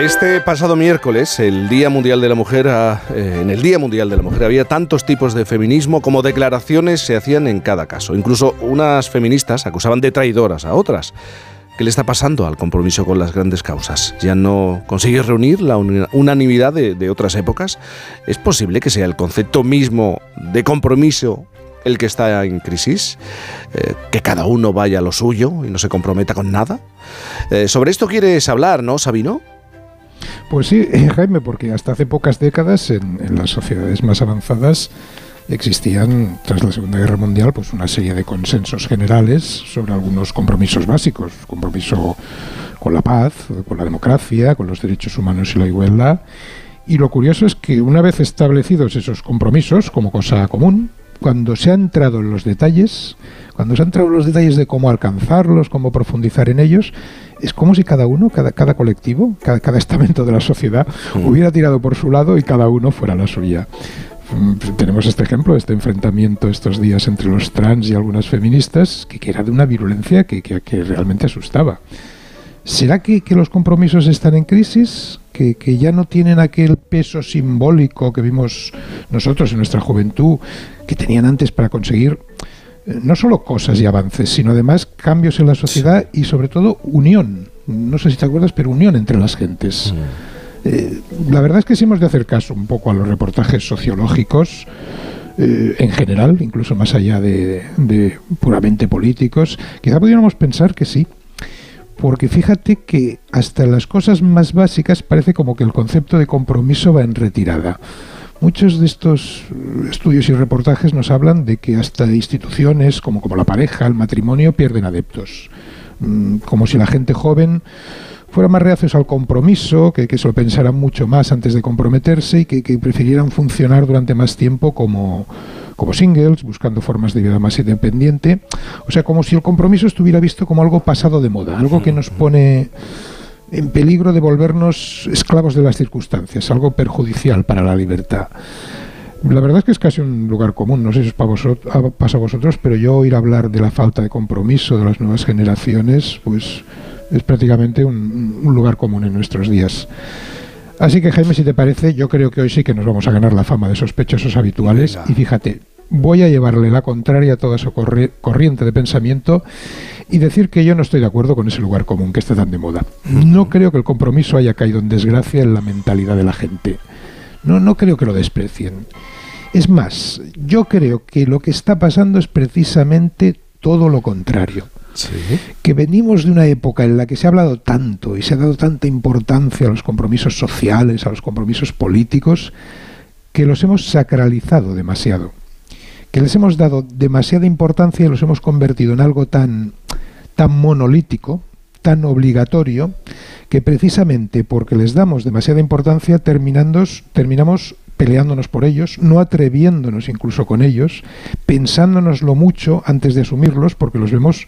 Este pasado miércoles, el Día Mundial de la Mujer, eh, en el Día Mundial de la Mujer había tantos tipos de feminismo como declaraciones se hacían en cada caso. Incluso unas feministas acusaban de traidoras a otras. ¿Qué le está pasando al compromiso con las grandes causas? ¿Ya no consigue reunir la unanimidad de, otras épocas? ¿Es posible que sea el concepto mismo de compromiso el que está en crisis? Eh, ¿Que cada uno vaya a lo suyo y no se comprometa con nada? Eh, sobre esto quieres hablar, ¿no, Sabino? Pues sí, Jaime, porque hasta hace pocas décadas en, las sociedades más avanzadas existían, tras la Segunda Guerra Mundial, pues una serie de consensos generales sobre algunos compromisos básicos, compromiso con la paz, con la democracia, con los derechos humanos y la igualdad. Y lo curioso es que una vez establecidos esos compromisos como cosa común, cuando se ha entrado en los detalles, cuando se ha entrado en los detalles de cómo alcanzarlos, cómo profundizar en ellos, es como si cada uno, cada, cada colectivo, cada, cada estamento de la sociedad hubiera tirado por su lado y cada uno fuera la suya. Mm, tenemos este ejemplo, este enfrentamiento estos días entre los trans y algunas feministas, que, era de una virulencia que, que, realmente asustaba. ¿Será que, los compromisos están en crisis? Que, que, ya no tienen aquel peso simbólico que vimos nosotros en nuestra juventud, que tenían antes para conseguir no solo cosas y avances, sino además cambios en la sociedad y sobre todo unión. No sé si te acuerdas, pero unión entre las gentes. Mm. Eh, la verdad es que si hemos de hacer caso un poco a los reportajes sociológicos, eh, en general, incluso más allá de, de, puramente políticos, quizá pudiéramos pensar que sí. Porque fíjate que hasta las cosas más básicas parece como que el concepto de compromiso va en retirada. Muchos de estos estudios y reportajes nos hablan de que hasta instituciones como, como la pareja, el matrimonio, pierden adeptos. Mm, como si la gente joven fuera más reacios al compromiso, que, se lo pensaran mucho más antes de comprometerse y que, prefirieran funcionar durante más tiempo como, como singles, buscando formas de vida más independiente. O sea, como si el compromiso estuviera visto como algo pasado de moda, algo que nos pone en peligro de volvernos esclavos de las circunstancias, algo perjudicial para la libertad. La verdad es que es casi un lugar común, no sé si os pasa a vosotros, pero yo oír hablar de la falta de compromiso de las nuevas generaciones, pues es prácticamente un, lugar común en nuestros días. Así que Jaime, si te parece, yo creo que hoy sí que nos vamos a ganar la fama de sospechosos habituales. Y fíjate, voy a llevarle la contraria a toda esa corriente de pensamiento y decir que yo no estoy de acuerdo con ese lugar común que está tan de moda. No creo que el compromiso haya caído en desgracia en la mentalidad de la gente. No, no creo que lo desprecien. Es más, yo creo que lo que está pasando es precisamente todo lo contrario. Que venimos de una época en la que se ha hablado tanto y se ha dado tanta importancia a los compromisos sociales, a los compromisos políticos, que los hemos sacralizado demasiado que les hemos dado demasiada importancia y los hemos convertido en algo tan, tan monolítico, tan obligatorio, que precisamente porque les damos demasiada importancia terminamos peleándonos por ellos, no atreviéndonos incluso con ellos, pensándonoslo mucho antes de asumirlos, porque los vemos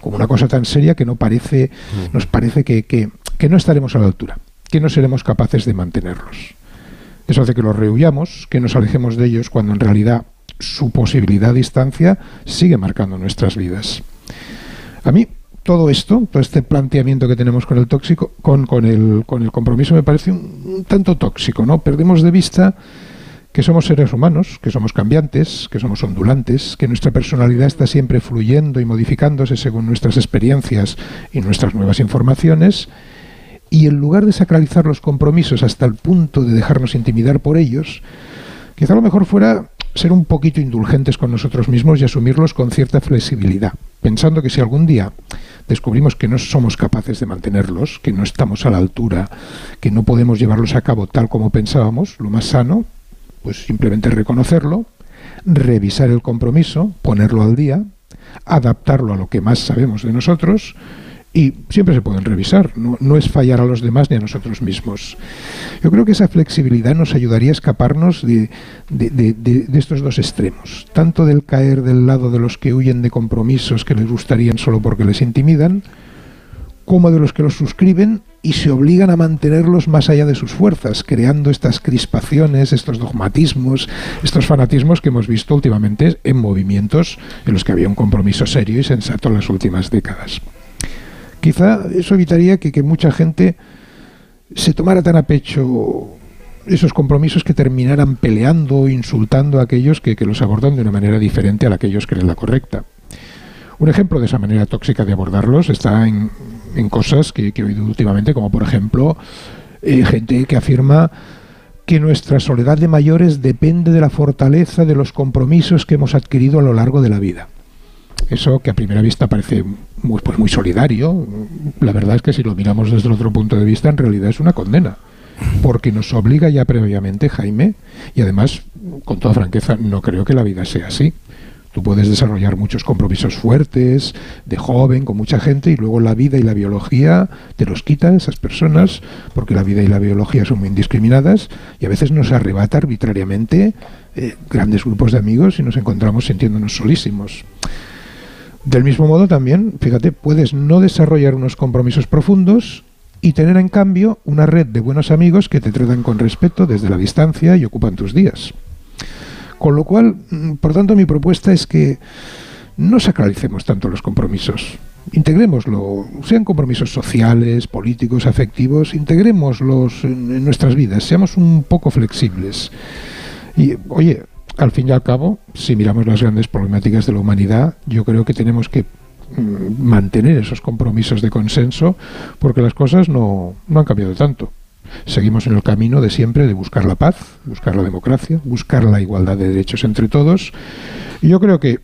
como una cosa tan seria que no parece, mm. nos parece que, que no estaremos a la altura, que no seremos capaces de mantenerlos. Eso hace que los rehuyamos, que nos alejemos de ellos cuando en realidad su posibilidad a distancia sigue marcando nuestras vidas. A mí todo esto, todo este planteamiento que tenemos con el tóxico, con, con, el, con el compromiso me parece un, tanto tóxico, ¿no? Perdemos de vista que somos seres humanos, que somos cambiantes, que somos ondulantes, que nuestra personalidad está siempre fluyendo y modificándose según nuestras experiencias y nuestras nuevas informaciones, y en lugar de sacralizar los compromisos hasta el punto de dejarnos intimidar por ellos, quizá lo mejor fuera ser un poquito indulgentes con nosotros mismos y asumirlos con cierta flexibilidad, pensando que si algún día descubrimos que no somos capaces de mantenerlos, que no estamos a la altura, que no podemos llevarlos a cabo tal como pensábamos, lo más sano, pues simplemente reconocerlo, revisar el compromiso, ponerlo al día, adaptarlo a lo que más sabemos de nosotros, y siempre se pueden revisar, no, es fallar a los demás ni a nosotros mismos. Yo creo que esa flexibilidad nos ayudaría a escaparnos de, estos dos extremos, tanto del caer del lado de los que huyen de compromisos que les gustarían solo porque les intimidan, como de los que los suscriben y se obligan a mantenerlos más allá de sus fuerzas, creando estas crispaciones, estos dogmatismos, estos fanatismos que hemos visto últimamente en movimientos en los que había un compromiso serio y sensato en las últimas décadas. Quizá eso evitaría que, mucha gente se tomara tan a pecho esos compromisos que terminaran peleando, insultando a aquellos que, los abordan de una manera diferente a la que ellos creen la correcta. Un ejemplo de esa manera tóxica de abordarlos está en, cosas que, he oído últimamente, como por ejemplo eh, gente que afirma que nuestra soledad de mayores depende de la fortaleza de los compromisos que hemos adquirido a lo largo de la vida. Eso que a primera vista parece muy, pues muy solidario, la verdad es que si lo miramos desde otro punto de vista, en realidad es una condena. Porque nos obliga ya previamente, Jaime, y además, con toda franqueza, no creo que la vida sea así. Tú puedes desarrollar muchos compromisos fuertes, de joven, con mucha gente, y luego la vida y la biología te los quitan esas personas, porque la vida y la biología son muy indiscriminadas, y a veces nos arrebata arbitrariamente eh, grandes grupos de amigos y nos encontramos sintiéndonos solísimos. Del mismo modo también, fíjate, puedes no desarrollar unos compromisos profundos y tener en cambio una red de buenos amigos que te tratan con respeto desde la distancia y ocupan tus días. Con lo cual, mm, por tanto, mi propuesta es que no sacralicemos tanto los compromisos. Integrémoslo, sean compromisos sociales, políticos, afectivos, integrémoslos en nuestras vidas, seamos un poco flexibles. Y, oye, al fin y al cabo, si miramos las grandes problemáticas de la humanidad, yo creo que tenemos que mm, mantener esos compromisos de consenso porque las cosas no, han cambiado tanto. Seguimos en el camino de siempre de buscar la paz, buscar la democracia, buscar la igualdad de derechos entre todos. Y yo creo que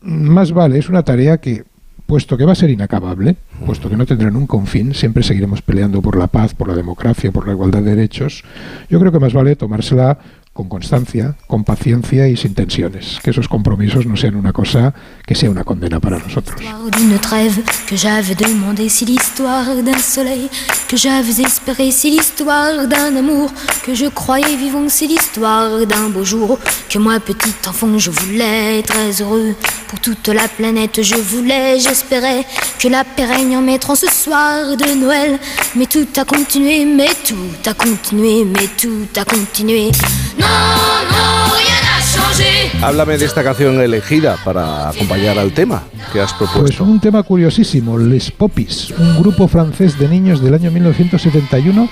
más vale, es una tarea que, puesto que va a ser inacabable, puesto que no tendrá nunca un fin, siempre seguiremos peleando por la paz, por la democracia, por la igualdad de derechos, yo creo que más vale tomársela con constancia, con paciencia y sin tensiones. Que esos compromisos no sean una cosa que sea una condena para nosotros. D'une trêve que j'avais demandé, si l'histoire d'un soleil que j'avais espéré, si l'histoire d'un amour que je croyais vivant, si l'histoire d'un beau jour que moi petit enfant je voulais très heureux pour toute la planète je voulais, j'espérais que la paix règne en mettant ce soir de Noël. Mais tout a continué, mais tout a continué, mais tout a continué. Háblame de esta canción elegida para acompañar al tema que has propuesto. Pues un tema curiosísimo, Les Popis, un grupo francés de niños del año 1971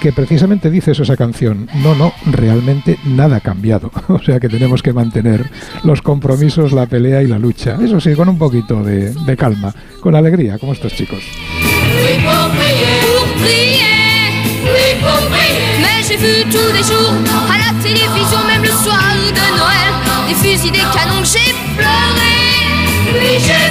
que precisamente dice eso esa canción. No, no, realmente nada ha cambiado. O sea que tenemos que mantener los compromisos, la pelea y la lucha. Eso sí, con un poquito de, de calma, con alegría, como estos chicos. J'ai vu tous les jours à la télévision, même le soir de Noël, des fusils, des canons, j'ai pleuré. Oui, j'ai pleuré.